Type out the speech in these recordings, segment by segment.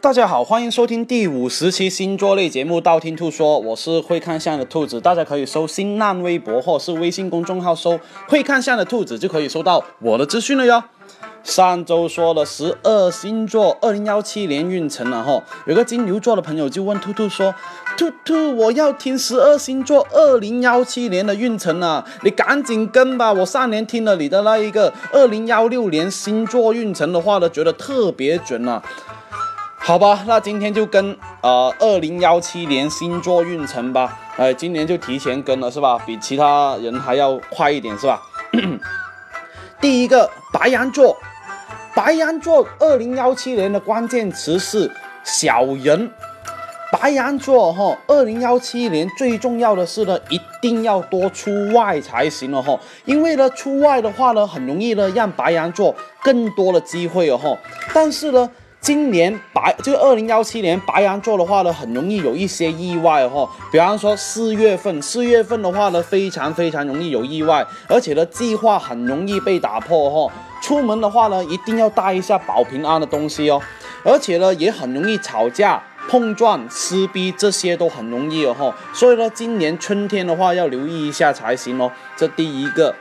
大家好，欢迎收听第五十期星座类节目《道听途说》，我是会看相的兔子，大家可以搜新浪微博或是微信公众号搜“会看相的兔子”，就可以收到我的资讯了哟。上周说了十二星座二零幺七年运程了哈，有个金牛座的朋友就问兔兔说：“兔兔，我要听十二星座二零幺七年的运程啊，你赶紧跟吧！我上年听了你的那一个二零幺六年星座运程的话呢，觉得特别准啊。”好吧，那今天就跟呃二零幺七年星座运程吧。哎，今年就提前跟了是吧？比其他人还要快一点是吧？第一个白羊座，白羊座二零幺七年的关键词是小人。白羊座哈，二零幺七年最重要的是呢，一定要多出外才行了哈。因为呢，出外的话呢，很容易呢让白羊座更多的机会哦哈。但是呢。今年白就二零幺七年白羊座的话呢，很容易有一些意外哈。比方说四月份，四月份的话呢，非常非常容易有意外，而且呢，计划很容易被打破哈。出门的话呢，一定要带一下保平安的东西哦。而且呢，也很容易吵架、碰撞、撕逼，这些都很容易哦哈。所以呢，今年春天的话要留意一下才行哦。这第一个。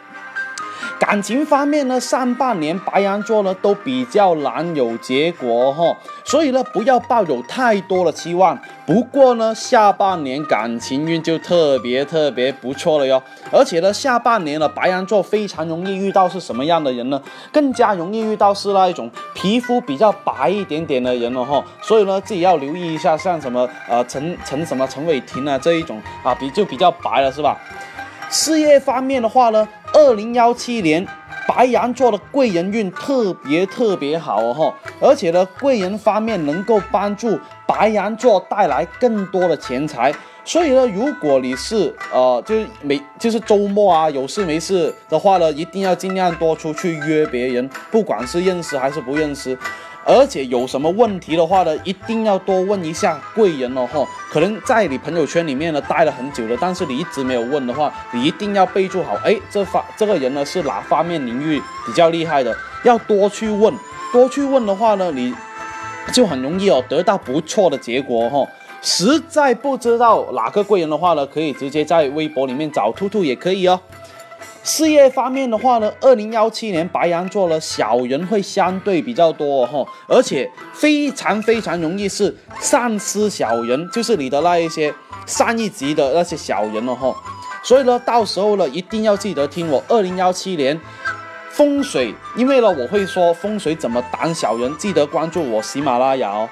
感情方面呢，上半年白羊座呢都比较难有结果哈，所以呢不要抱有太多的期望。不过呢，下半年感情运就特别特别不错了哟。而且呢，下半年的白羊座非常容易遇到是什么样的人呢？更加容易遇到是那一种皮肤比较白一点点的人了哈。所以呢，自己要留意一下，像什么呃陈陈什么陈伟霆啊这一种啊，比就比较白了是吧？事业方面的话呢？二零幺七年，白羊座的贵人运特别特别好哦哈，而且呢，贵人方面能够帮助白羊座带来更多的钱财，所以呢，如果你是呃，就是每就是周末啊有事没事的话呢，一定要尽量多出去约别人，不管是认识还是不认识。而且有什么问题的话呢，一定要多问一下贵人哦哈。可能在你朋友圈里面呢待了很久了，但是你一直没有问的话，你一定要备注好，哎，这方这个人呢是哪方面领域比较厉害的，要多去问，多去问的话呢，你就很容易哦得到不错的结果哈。实在不知道哪个贵人的话呢，可以直接在微博里面找兔兔也可以哦。事业方面的话呢，二零幺七年白羊座呢小人会相对比较多哈，而且非常非常容易是上司小人，就是你的那一些上一级的那些小人了哈。所以呢，到时候呢，一定要记得听我二零幺七年风水，因为呢，我会说风水怎么挡小人，记得关注我喜马拉雅哦。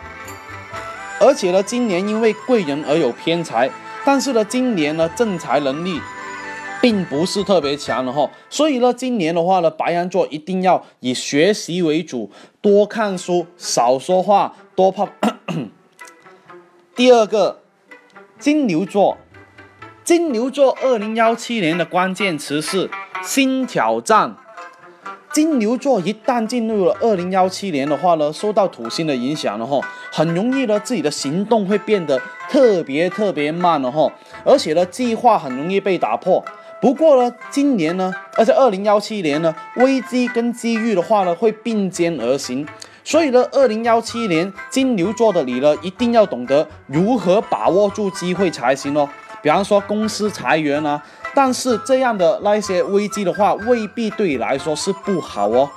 而且呢，今年因为贵人而有偏财，但是呢，今年呢，正财能力。并不是特别强的哈，所以呢，今年的话呢，白羊座一定要以学习为主，多看书，少说话，多泡。第二个，金牛座，金牛座二零幺七年的关键词是新挑战。金牛座一旦进入了二零幺七年的话呢，受到土星的影响了哈，很容易呢自己的行动会变得特别特别慢了哈，而且呢计划很容易被打破。不过呢，今年呢，而且二零幺七年呢，危机跟机遇的话呢，会并肩而行。所以呢，二零幺七年金牛座的你呢，一定要懂得如何把握住机会才行哦。比方说公司裁员啊，但是这样的那一些危机的话，未必对你来说是不好哦。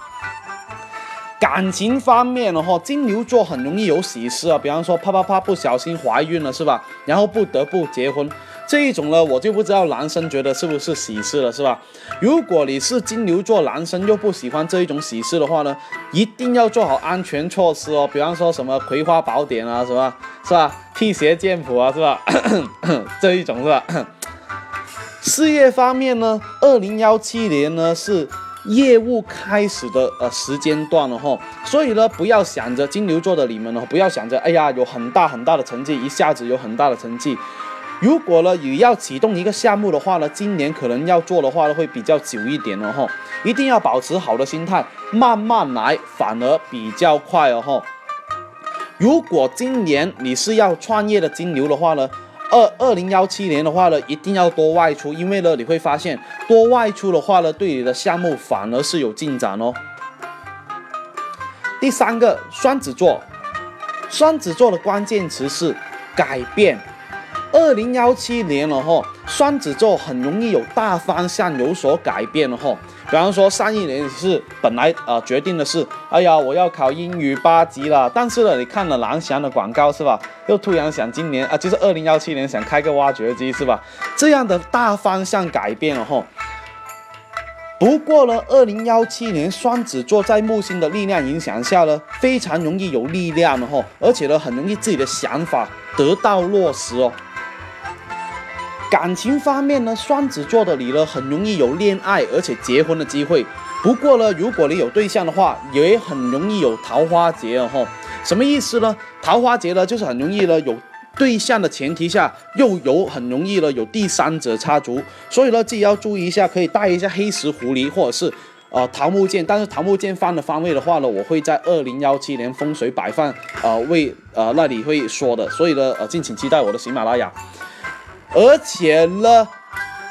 感情方面的话，金牛座很容易有喜事啊，比方说啪啪啪不小心怀孕了是吧？然后不得不结婚。这一种呢，我就不知道男生觉得是不是喜事了，是吧？如果你是金牛座男生又不喜欢这一种喜事的话呢，一定要做好安全措施哦。比方说什么葵花宝典啊，是吧？是吧？辟邪剑谱啊，是吧？这一种是吧？事业方面呢，二零幺七年呢是业务开始的呃时间段了哈，所以呢，不要想着金牛座的你们呢，不要想着哎呀有很大很大的成绩，一下子有很大的成绩。如果呢，你要启动一个项目的话呢，今年可能要做的话呢，会比较久一点哦哈，一定要保持好的心态，慢慢来，反而比较快哦哈。如果今年你是要创业的金牛的话呢，二二零幺七年的话呢，一定要多外出，因为呢，你会发现多外出的话呢，对你的项目反而是有进展哦。第三个，双子座。双子座的关键词是改变。二零幺七年了哈，双子座很容易有大方向有所改变了哈。比方说上一年是本来呃决定的是，哎呀我要考英语八级了，但是呢你看了蓝翔的广告是吧？又突然想今年啊就是二零幺七年想开个挖掘机是吧？这样的大方向改变了哈。不过呢，二零幺七年双子座在木星的力量影响下呢，非常容易有力量的哈，而且呢，很容易自己的想法得到落实哦。感情方面呢，双子座的你呢，很容易有恋爱而且结婚的机会。不过呢，如果你有对象的话，也很容易有桃花劫哦。什么意思呢？桃花劫呢，就是很容易呢有。对象的前提下，又有很容易了有第三者插足，所以呢自己要注意一下，可以带一下黑石狐狸或者是呃桃木剑，但是桃木剑放的方位的话呢，我会在二零幺七年风水摆放呃位呃那里会说的，所以呢呃敬请期待我的喜马拉雅。而且呢，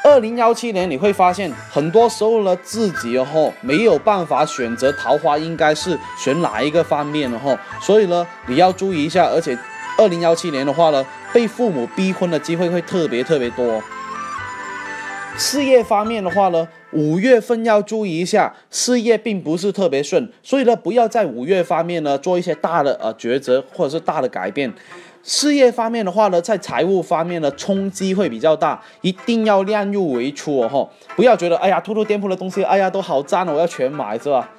二零幺七年你会发现很多时候呢自己哦没有办法选择桃花应该是选哪一个方面的哈，所以呢你要注意一下，而且。二零幺七年的话呢，被父母逼婚的机会会特别特别多。事业方面的话呢，五月份要注意一下，事业并不是特别顺，所以呢，不要在五月方面呢做一些大的呃抉择或者是大的改变。事业方面的话呢，在财务方面呢冲击会比较大，一定要量入为出哦哈，不要觉得哎呀，兔兔店铺的东西哎呀都好赞哦，我要全买是吧？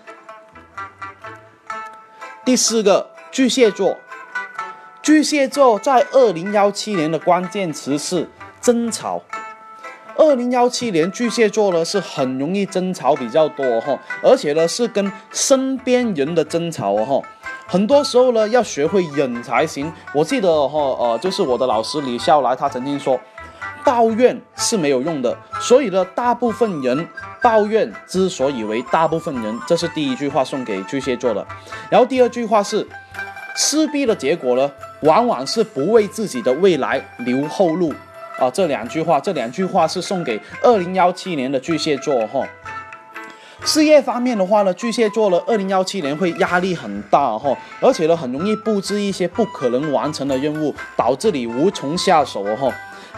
第四个巨蟹座。巨蟹座在二零幺七年的关键词是争吵。二零幺七年巨蟹座呢是很容易争吵比较多哈，而且呢是跟身边人的争吵哦哈。很多时候呢要学会忍才行。我记得哈呃就是我的老师李笑来他曾经说，抱怨是没有用的。所以呢大部分人抱怨之所以为大部分人，这是第一句话送给巨蟹座的。然后第二句话是，撕逼的结果呢？往往是不为自己的未来留后路啊！这两句话，这两句话是送给二零幺七年的巨蟹座哈。事业方面的话呢，巨蟹座呢，二零幺七年会压力很大哈，而且呢，很容易布置一些不可能完成的任务，导致你无从下手哈。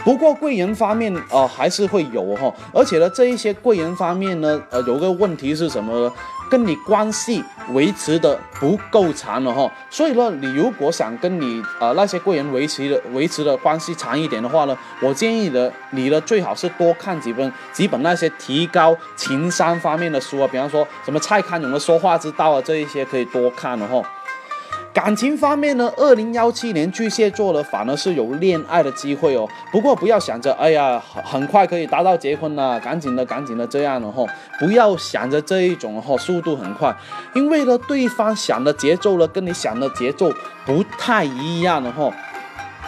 不过贵人方面呃还是会有哈，而且呢，这一些贵人方面呢，呃，有个问题是什么？跟你关系维持的不够长了哈，所以呢，你如果想跟你呃那些贵人维持的维持的关系长一点的话呢，我建议的你呢最好是多看几本几本那些提高情商方面的书啊，比方说什么蔡康永的说话之道啊，这一些可以多看了哈。感情方面呢，二零幺七年巨蟹座的反而是有恋爱的机会哦。不过不要想着，哎呀，很很快可以达到结婚了，赶紧的，赶紧的这样的哈。不要想着这一种哈，速度很快，因为呢，对方想的节奏呢，跟你想的节奏不太一样的哈。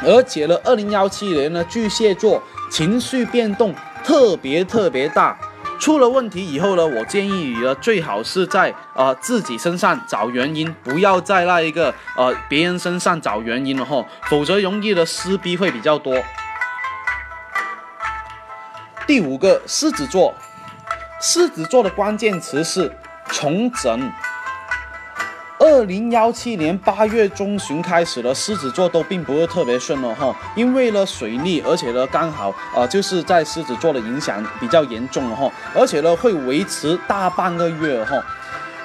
而且呢，二零幺七年呢，巨蟹座情绪变动特别特别大。出了问题以后呢，我建议你呢，最好是在呃自己身上找原因，不要在那一个呃别人身上找原因了哈，否则容易的撕逼会比较多。第五个，狮子座，狮子座的关键词是重整。二零幺七年八月中旬开始了，狮子座都并不是特别顺了哈，因为呢水逆，而且呢刚好呃就是在狮子座的影响比较严重了哈，而且呢会维持大半个月哈。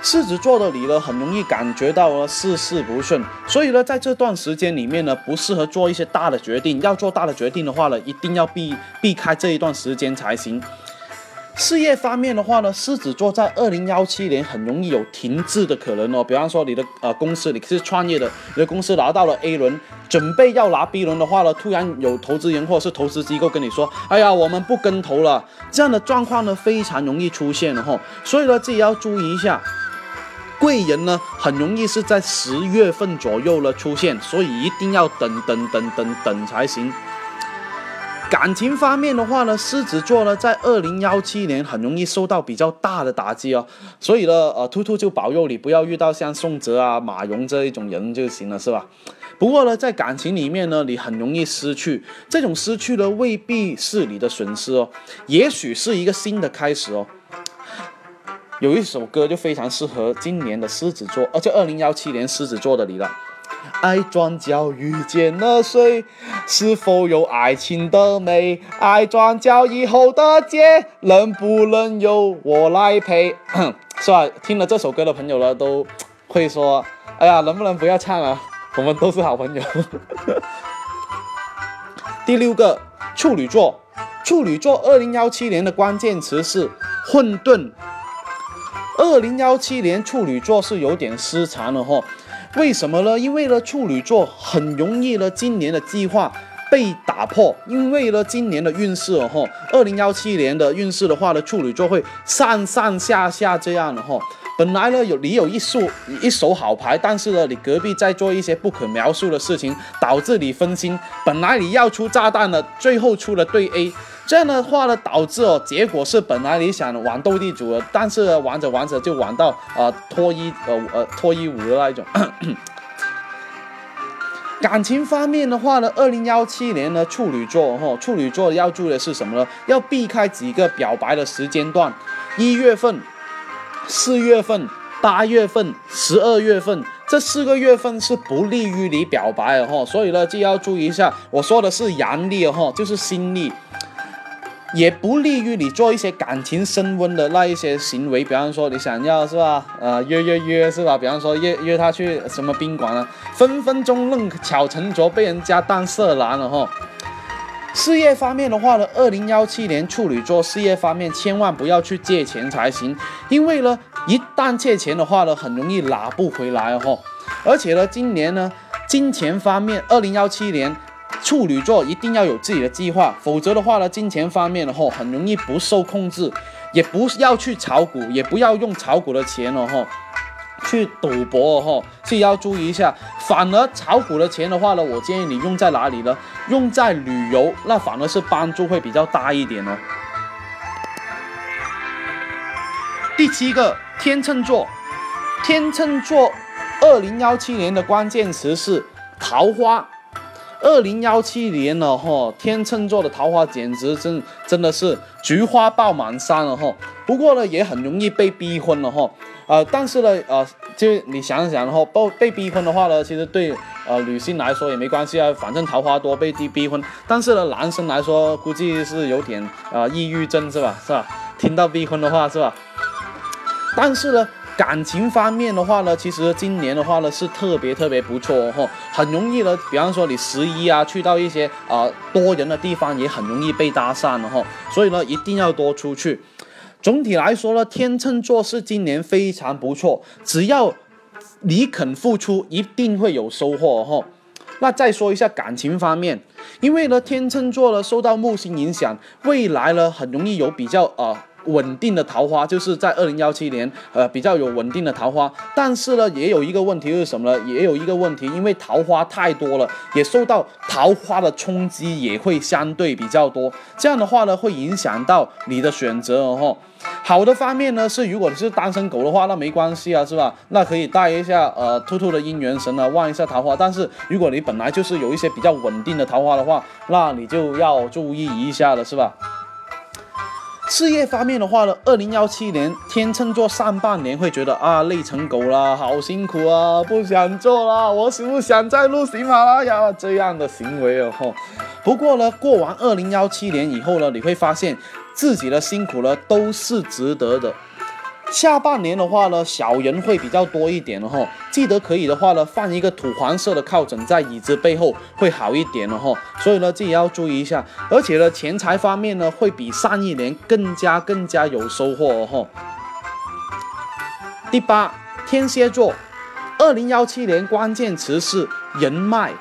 狮子座的你呢很容易感觉到呢事事不顺，所以呢在这段时间里面呢不适合做一些大的决定，要做大的决定的话呢一定要避避开这一段时间才行。事业方面的话呢，狮子座在二零幺七年很容易有停滞的可能哦。比方说你的呃公司你是创业的，你的公司拿到了 A 轮，准备要拿 B 轮的话呢，突然有投资人或者是投资机构跟你说，哎呀，我们不跟投了，这样的状况呢非常容易出现的哈。所以呢自己要注意一下，贵人呢很容易是在十月份左右呢出现，所以一定要等等等等等才行。感情方面的话呢，狮子座呢，在二零幺七年很容易受到比较大的打击哦，所以呢，呃，兔兔就保佑你不要遇到像宋哲啊、马蓉这一种人就行了，是吧？不过呢，在感情里面呢，你很容易失去，这种失去呢，未必是你的损失哦，也许是一个新的开始哦。有一首歌就非常适合今年的狮子座，而且二零幺七年狮子座的你了。爱转角遇见了谁？是否有爱情的美？爱转角以后的街，能不能由我来陪？是吧？听了这首歌的朋友呢，都会说：哎呀，能不能不要唱了？我们都是好朋友。第六个，处女座。处女座二零幺七年的关键词是混沌。二零幺七年处女座是有点失常了哈，为什么呢？因为呢处女座很容易呢今年的计划被打破，因为呢今年的运势哦哈，二零幺七年的运势的话呢，处女座会上上下下这样的哈。本来呢有你有一束一手好牌，但是呢你隔壁在做一些不可描述的事情，导致你分心。本来你要出炸弹了，最后出了对 A，这样的话呢导致哦结果是本来你想玩斗地主的，但是玩着玩着就玩到啊脱衣呃呃脱衣舞的那一种。感情方面的话呢，二零幺七年呢处女座哈处女座要注意的是什么呢？要避开几个表白的时间段，一月份。四月份、八月份、十二月份这四个月份是不利于你表白的哈，所以呢就要注意一下。我说的是阳历哈，就是新历，也不利于你做一些感情升温的那一些行为。比方说你想要是吧，呃约约约是吧？比方说约约他去什么宾馆啊，分分钟弄巧成拙，被人家当色狼了哈。事业方面的话呢，二零幺七年处女座事业方面千万不要去借钱才行，因为呢，一旦借钱的话呢，很容易拿不回来哈。而且呢，今年呢，金钱方面，二零幺七年处女座一定要有自己的计划，否则的话呢，金钱方面的话很容易不受控制，也不要去炒股，也不要用炒股的钱了哈。去赌博哦，是要注意一下。反而炒股的钱的话呢，我建议你用在哪里呢？用在旅游，那反而是帮助会比较大一点哦。第七个天秤座，天秤座，二零幺七年的关键词是桃花。二零幺七年了哈，天秤座的桃花简直真真的是菊花爆满山了哈。不过呢，也很容易被逼婚了哈。呃，但是呢，呃，就你想想，然后被被逼婚的话呢，其实对呃女性来说也没关系啊，反正桃花多，被逼逼婚。但是呢，男生来说估计是有点啊抑郁症是吧？是吧？听到逼婚的话是吧？但是呢，感情方面的话呢，其实今年的话呢是特别特别不错哈，很容易呢，比方说你十一啊，去到一些啊多人的地方，也很容易被搭讪了哈。所以呢，一定要多出去。总体来说呢，天秤座是今年非常不错，只要你肯付出，一定会有收获哈。那再说一下感情方面，因为呢，天秤座呢受到木星影响，未来呢很容易有比较呃。稳定的桃花就是在二零幺七年，呃，比较有稳定的桃花。但是呢，也有一个问题是什么呢？也有一个问题，因为桃花太多了，也受到桃花的冲击，也会相对比较多。这样的话呢，会影响到你的选择哦。好的方面呢，是如果你是单身狗的话，那没关系啊，是吧？那可以带一下呃兔兔的姻缘神啊，望一下桃花。但是如果你本来就是有一些比较稳定的桃花的话，那你就要注意一下了，是吧？事业方面的话呢，二零幺七年天秤座上半年会觉得啊累成狗了，好辛苦啊，不想做了，我是不想再录喜马拉雅这样的行为哦。不过呢，过完二零幺七年以后呢，你会发现自己的辛苦呢都是值得的。下半年的话呢，小人会比较多一点了哈。记得可以的话呢，放一个土黄色的靠枕在椅子背后会好一点了哈。所以呢，自己要注意一下。而且呢，钱财方面呢，会比上一年更加更加有收获哦哈。第八，天蝎座，二零幺七年关键词是人脉。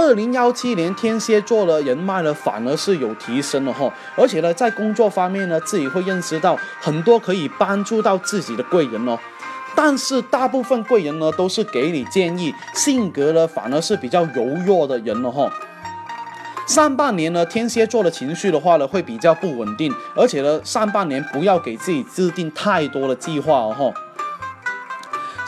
二零幺七年天蝎座的人脉呢，反而是有提升了哈，而且呢，在工作方面呢，自己会认识到很多可以帮助到自己的贵人哦。但是大部分贵人呢，都是给你建议，性格呢，反而是比较柔弱的人了哈。上半年呢，天蝎座的情绪的话呢，会比较不稳定，而且呢，上半年不要给自己制定太多的计划哦哈。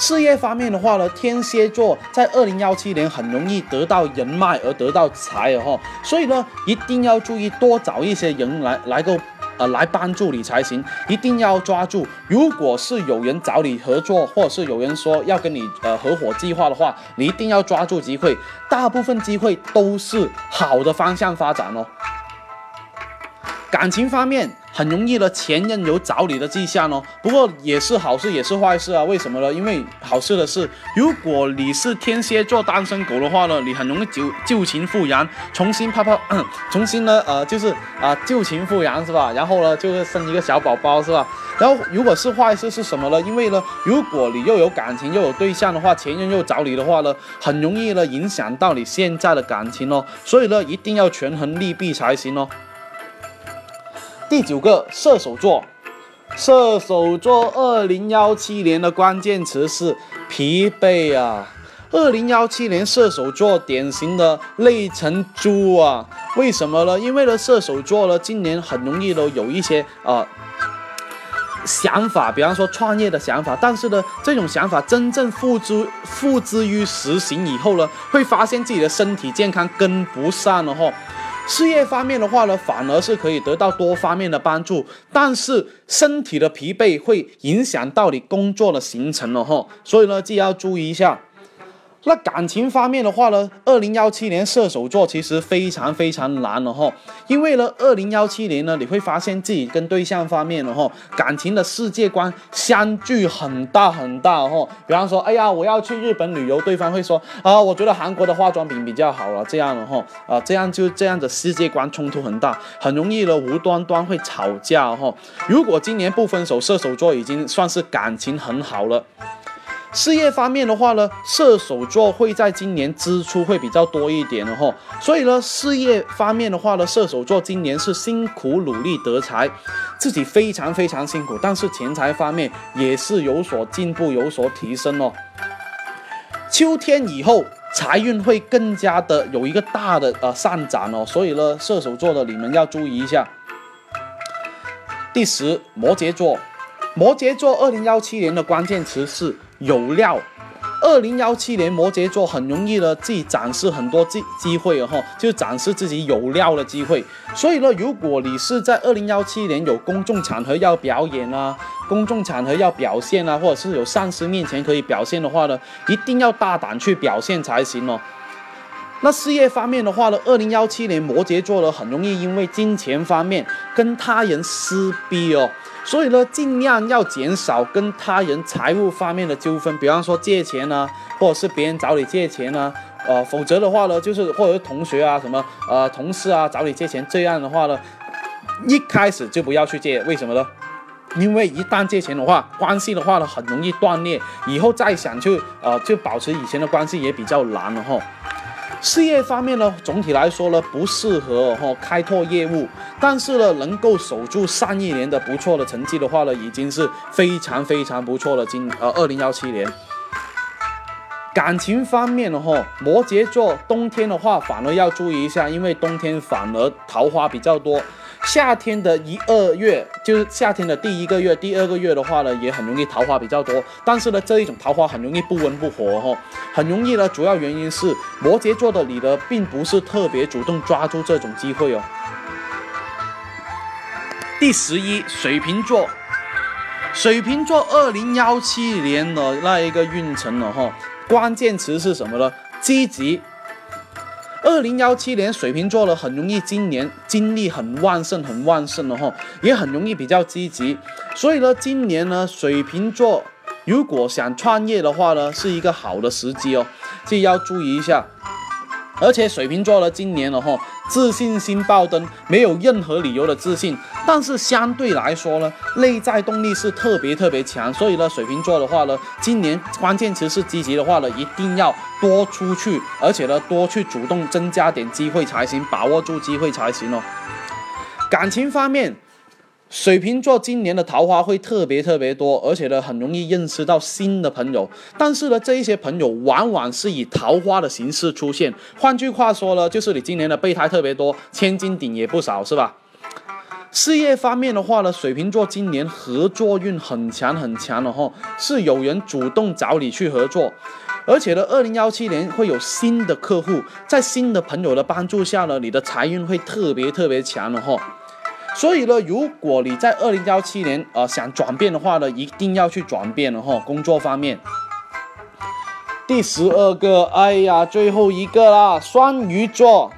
事业方面的话呢，天蝎座在二零幺七年很容易得到人脉而得到财哦，所以呢，一定要注意多找一些人来来够，呃来帮助你才行，一定要抓住。如果是有人找你合作，或者是有人说要跟你呃合伙计划的话，你一定要抓住机会。大部分机会都是好的方向发展哦。感情方面。很容易的前任有找你的迹象哦，不过也是好事也是坏事啊？为什么呢？因为好事的是，如果你是天蝎座单身狗的话呢，你很容易旧旧情复燃，重新泡泡，重新呢呃就是啊旧情复燃是吧？然后呢就是生一个小宝宝是吧？然后如果是坏事是什么呢？因为呢如果你又有感情又有对象的话，前任又找你的话呢，很容易呢影响到你现在的感情哦，所以呢一定要权衡利弊才行哦。第九个射手座，射手座二零幺七年的关键词是疲惫啊。二零幺七年射手座典型的累成猪啊。为什么呢？因为呢射手座呢今年很容易都有一些呃想法，比方说创业的想法，但是呢这种想法真正付诸付之于实行以后呢，会发现自己的身体健康跟不上了哈。事业方面的话呢，反而是可以得到多方面的帮助，但是身体的疲惫会影响到你工作的行程了哈，所以呢，就要注意一下。那感情方面的话呢，二零幺七年射手座其实非常非常难了哈，因为呢，二零幺七年呢，你会发现自己跟对象方面的哈，感情的世界观相距很大很大哈。比方说，哎呀，我要去日本旅游，对方会说啊，我觉得韩国的化妆品比较好了，这样的哈，啊，这样就这样的世界观冲突很大，很容易呢无端端会吵架哈。如果今年不分手，射手座已经算是感情很好了。事业方面的话呢，射手座会在今年支出会比较多一点的哈，所以呢，事业方面的话呢，射手座今年是辛苦努力得财，自己非常非常辛苦，但是钱财方面也是有所进步，有所提升哦。秋天以后财运会更加的有一个大的呃上涨哦，所以呢，射手座的你们要注意一下。第十，摩羯座，摩羯座二零幺七年的关键词是。有料，二零幺七年摩羯座很容易呢，自己展示很多机机会哈，就展示自己有料的机会。所以呢，如果你是在二零幺七年有公众场合要表演啊，公众场合要表现啊，或者是有上司面前可以表现的话呢，一定要大胆去表现才行哦。那事业方面的话呢，二零幺七年摩羯座呢，很容易因为金钱方面跟他人撕逼哦。所以呢，尽量要减少跟他人财务方面的纠纷，比方说借钱啊，或者是别人找你借钱啊，呃，否则的话呢，就是或者是同学啊，什么呃同事啊找你借钱，这样的话呢，一开始就不要去借，为什么呢？因为一旦借钱的话，关系的话呢，很容易断裂，以后再想去呃就保持以前的关系也比较难了哈。事业方面呢，总体来说呢，不适合哈开拓业务，但是呢，能够守住上一年的不错的成绩的话呢，已经是非常非常不错了。今呃二零幺七年，感情方面的话，摩羯座冬天的话反而要注意一下，因为冬天反而桃花比较多。夏天的一二月，就是夏天的第一个月、第二个月的话呢，也很容易桃花比较多。但是呢，这一种桃花很容易不温不火哈，很容易呢。主要原因是摩羯座的你呢，并不是特别主动抓住这种机会哦。第十一，水瓶座，水瓶座二零幺七年的那一个运程了哈，关键词是什么呢？积极。二零幺七年水瓶座了，很容易今年精力很旺盛，很旺盛了哈，也很容易比较积极。所以呢，今年呢，水瓶座如果想创业的话呢，是一个好的时机哦，这要注意一下。而且水瓶座呢，今年了哈。自信心爆灯，没有任何理由的自信，但是相对来说呢，内在动力是特别特别强，所以呢，水瓶座的话呢，今年关键词是积极的话呢，一定要多出去，而且呢，多去主动增加点机会才行，把握住机会才行哦。感情方面。水瓶座今年的桃花会特别特别多，而且呢，很容易认识到新的朋友。但是呢，这一些朋友往往是以桃花的形式出现。换句话说呢，就是你今年的备胎特别多，千金顶也不少，是吧？事业方面的话呢，水瓶座今年合作运很强很强的哈，是有人主动找你去合作，而且呢，二零幺七年会有新的客户，在新的朋友的帮助下呢，你的财运会特别特别强的哈。所以呢，如果你在二零幺七年呃想转变的话呢，一定要去转变了哈，工作方面。第十二个，哎呀，最后一个啦，双鱼座。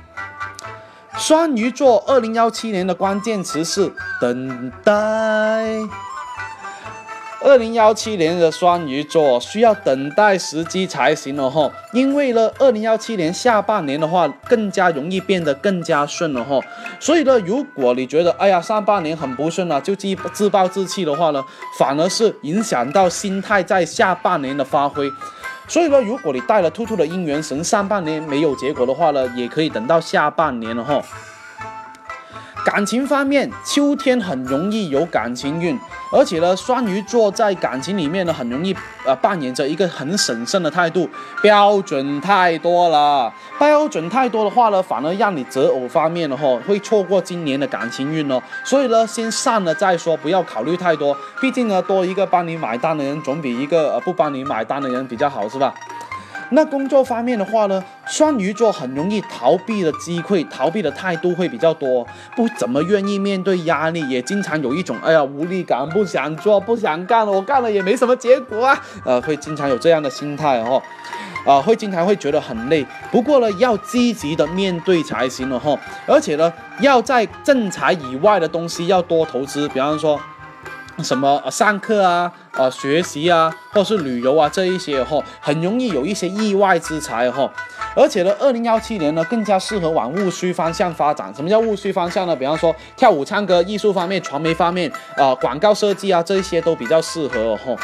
双鱼座二零幺七年的关键词是等待。二零幺七年的双鱼座需要等待时机才行了哈，因为呢，二零幺七年下半年的话更加容易变得更加顺了哈，所以呢，如果你觉得哎呀上半年很不顺啊，就自自暴自弃的话呢，反而是影响到心态在下半年的发挥。所以说，如果你带了兔兔的姻缘神，上半年没有结果的话呢，也可以等到下半年了哈。感情方面，秋天很容易有感情运，而且呢，双鱼座在感情里面呢，很容易呃扮演着一个很审慎的态度，标准太多了，标准太多的话呢，反而让你择偶方面的话会错过今年的感情运哦。所以呢，先上了再说，不要考虑太多，毕竟呢，多一个帮你买单的人，总比一个呃不帮你买单的人比较好，是吧？那工作方面的话呢，双鱼座很容易逃避的机会，逃避的态度会比较多，不怎么愿意面对压力，也经常有一种哎呀无力感，不想做，不想干了，我干了也没什么结果啊，呃，会经常有这样的心态哦，啊，会经常会觉得很累。不过呢，要积极的面对才行了哈，而且呢，要在正财以外的东西要多投资，比方说。什么上课啊，呃学习啊，或是旅游啊，这一些哈，很容易有一些意外之财哈。而且呢，二零幺七年呢，更加适合往务虚方向发展。什么叫务虚方向呢？比方说跳舞、唱歌、艺术方面、传媒方面啊，广告设计啊，这一些都比较适合哈。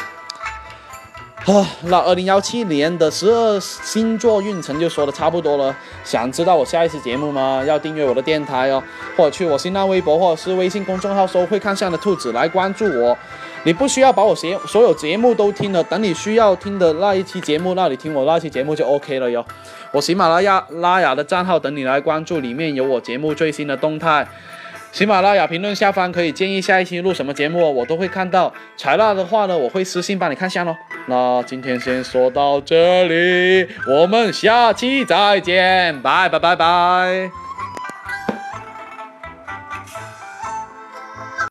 啊，那二零幺七年的十二星座运程就说的差不多了。想知道我下一期节目吗？要订阅我的电台哦，或者去我新浪微博或者是微信公众号搜“会看相的兔子”来关注我。你不需要把我节所有节目都听了，等你需要听的那一期节目，那你听我那期节目就 OK 了哟。我喜马拉雅拉雅的账号等你来关注，里面有我节目最新的动态。喜马拉雅评论下方可以建议下一期录什么节目，我都会看到。采纳的话呢，我会私信帮你看下喽。那今天先说到这里，我们下期再见，拜拜拜拜。